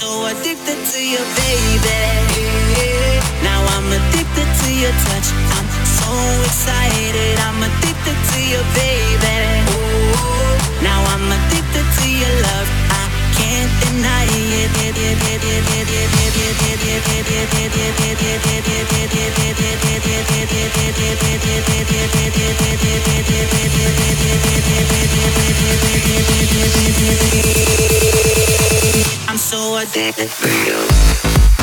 so addicted to you, baby. Now I'm addicted to your touch. I'm so excited. I'm addicted to you, baby. Now I'm addicted to your love. I'm so addicted to you.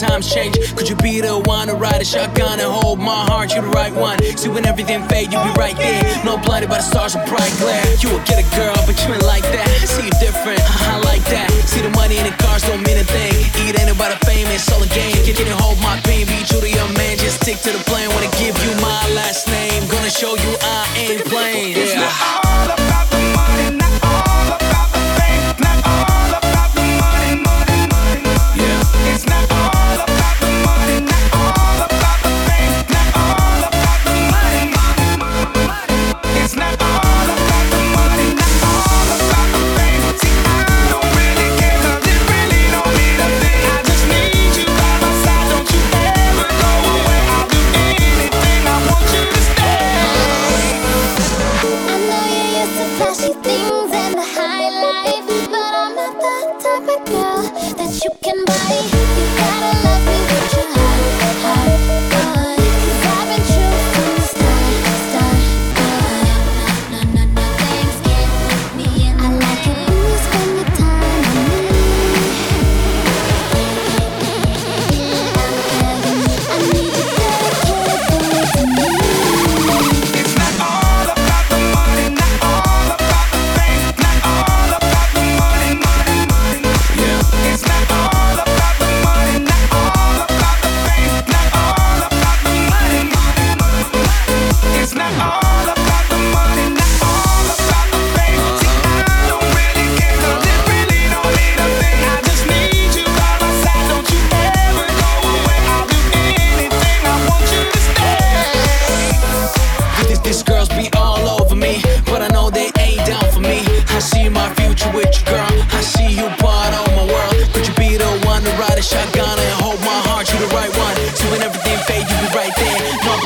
Times change. Could you be the one to ride a shotgun and hold my heart? You the right one. See when everything fade, you be right there. No blinded by the stars of bright glare. You will get a girl, but you ain't like that. See you different, I like that. See the money in the cars don't mean a thing. About the fame, it's all a game. Can, can you hold my pain? Be true to your man, just stick to the plan. Wanna give you my last name. Gonna show you I ain't playing. Yeah.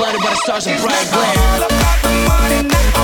Blinded by the stars bright glare.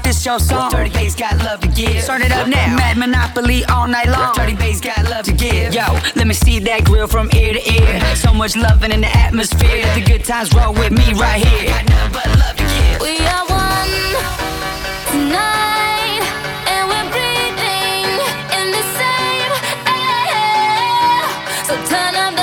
like this your song. Dirty bass got love to give. Turn it up now. Mad Monopoly all night long. Dirty bass got love to give. Yo, let me see that grill from ear to ear. So much loving in the atmosphere. Let the good times roll with me right here. Got nothing but love to give. We are one tonight. So turn up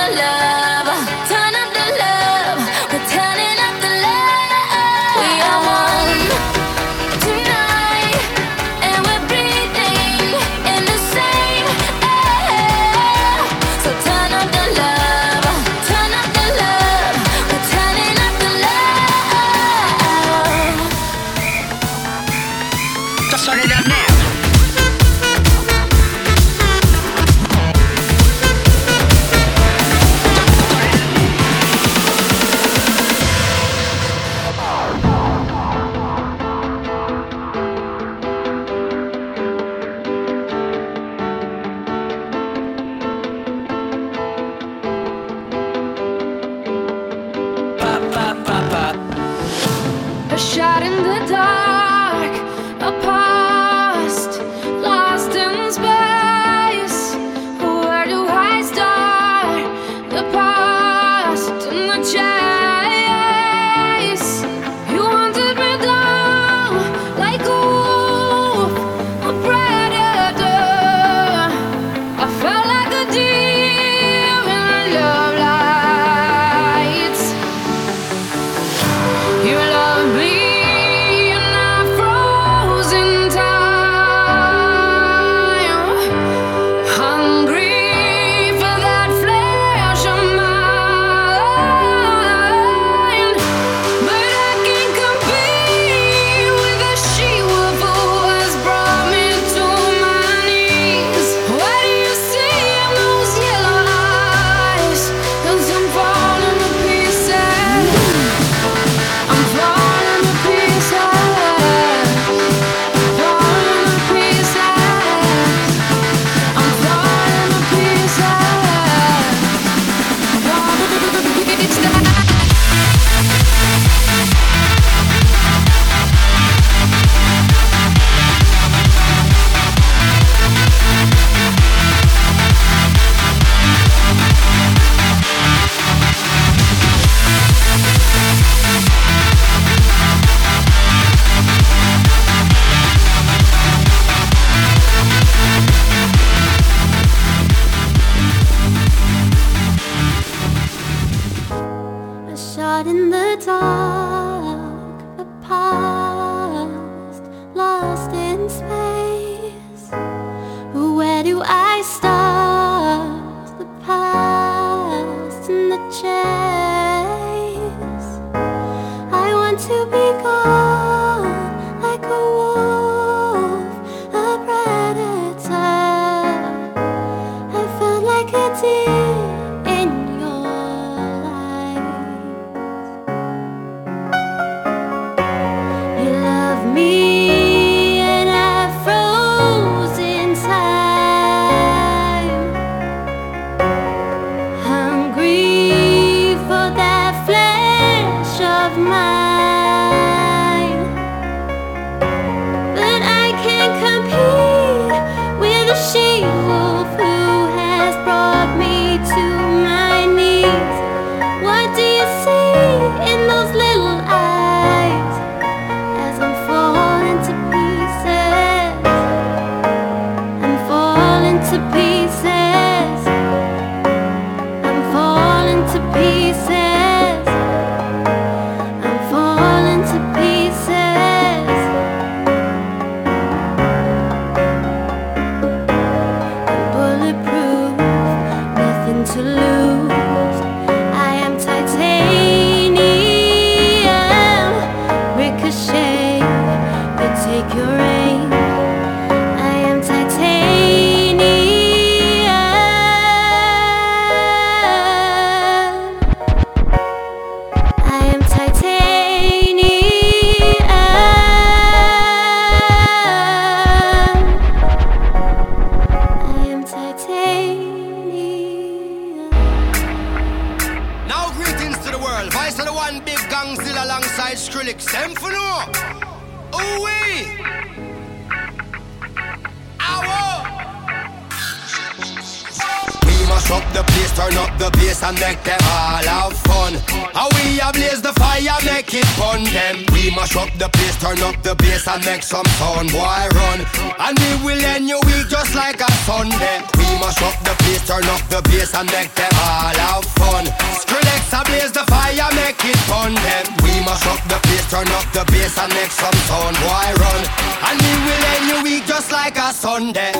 turn up the bass and make some sound. Why run? And we will end your week just like a Sunday.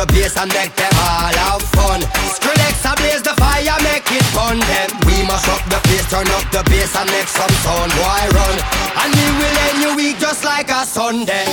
the bass and make them all have fun. Skrillex a blaze the fire, make it fun. Them we must up the place, turn up the bass and make some sound. Why run? And we will end your week just like a Sunday.